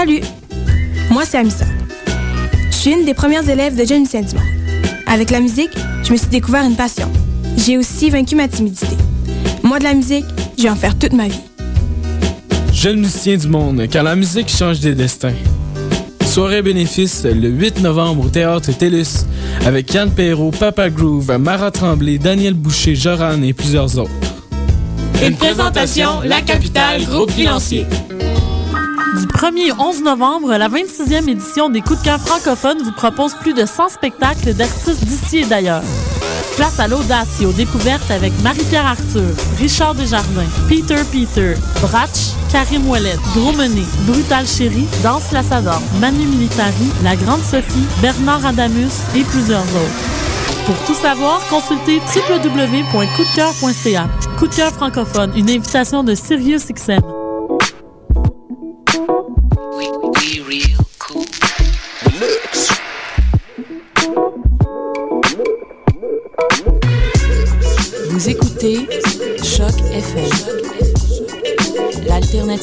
Salut, moi c'est Amissa. Je suis une des premières élèves de Jeune Lucien Dumont. Avec la musique, je me suis découvert une passion. J'ai aussi vaincu ma timidité. Moi de la musique, je vais en faire toute ma vie. Jeune musicien du monde, car la musique change des destins. Soirée bénéfice le 8 novembre au Théâtre TELUS avec Yann Perrault, Papa Groove, Mara Tremblay, Daniel Boucher, Joran et plusieurs autres. Une présentation, La Capitale, groupe financier. Du 1er au 11 novembre, la 26e édition des Coups de cœur francophones vous propose plus de 100 spectacles d'artistes d'ici et d'ailleurs. Place à l'audace et aux découvertes avec Marie-Pierre Arthur, Richard Desjardins, Peter Peter, Bratch, Karim Ouellet, Gros Menet, Brutal Chéri, Danse Lassador, Manu Militari, La Grande Sophie, Bernard Adamus et plusieurs autres. Pour tout savoir, consultez www.coupdecoeur.ca. Coup de cœur francophone, une invitation de SiriusXM. Vous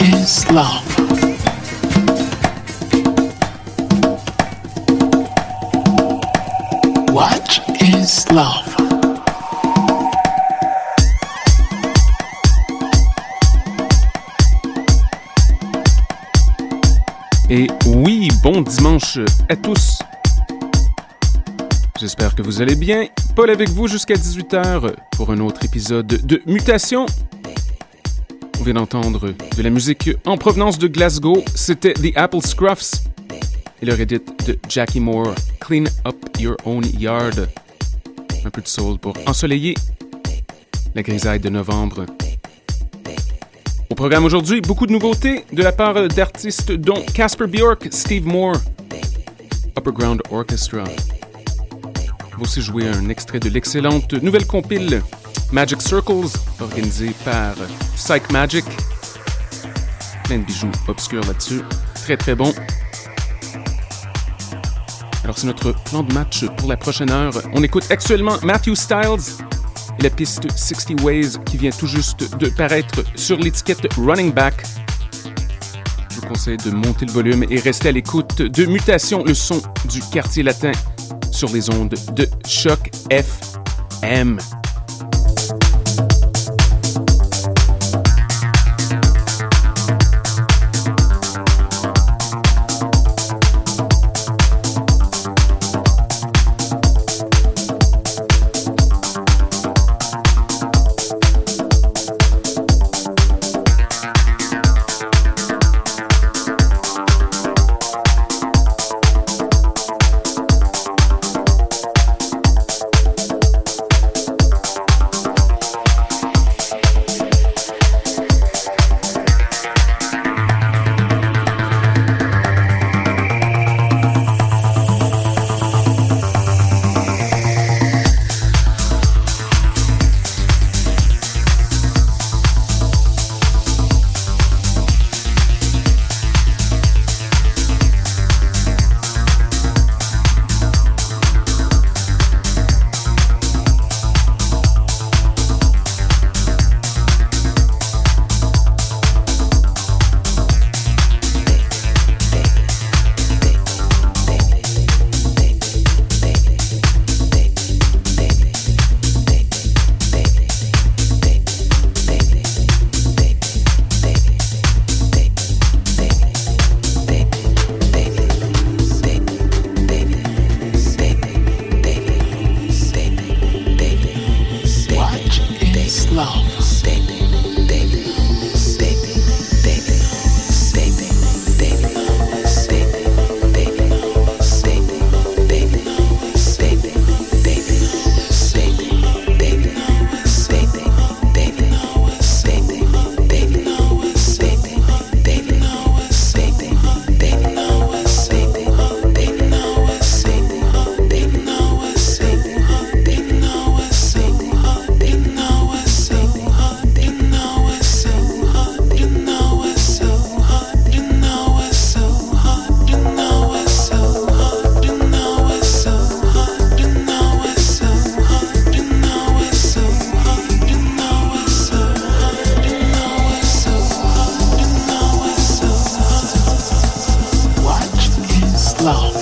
Is love? What is love? Et oui, bon dimanche à tous. J'espère que vous allez bien. Paul avec vous jusqu'à 18h pour un autre épisode de Mutation. On vient d'entendre de la musique en provenance de Glasgow. C'était The Apple Scruffs et leur edit de Jackie Moore, Clean Up Your Own Yard. Un peu de soul pour ensoleiller la grisaille de novembre. Au programme aujourd'hui, beaucoup de nouveautés de la part d'artistes dont Casper Bjork, Steve Moore, Upper Ground Orchestra. Va aussi jouer un extrait de l'excellente nouvelle compile Magic Circles, organisée par Psych Magic. Plein de bijoux obscurs là-dessus. Très très bon. Alors c'est notre plan de match pour la prochaine heure. On écoute actuellement Matthew Styles et la piste 60 Ways qui vient tout juste de paraître sur l'étiquette Running Back. Je vous conseille de monter le volume et rester à l'écoute de Mutation, le son du quartier latin sur les ondes de Choc FM. Love.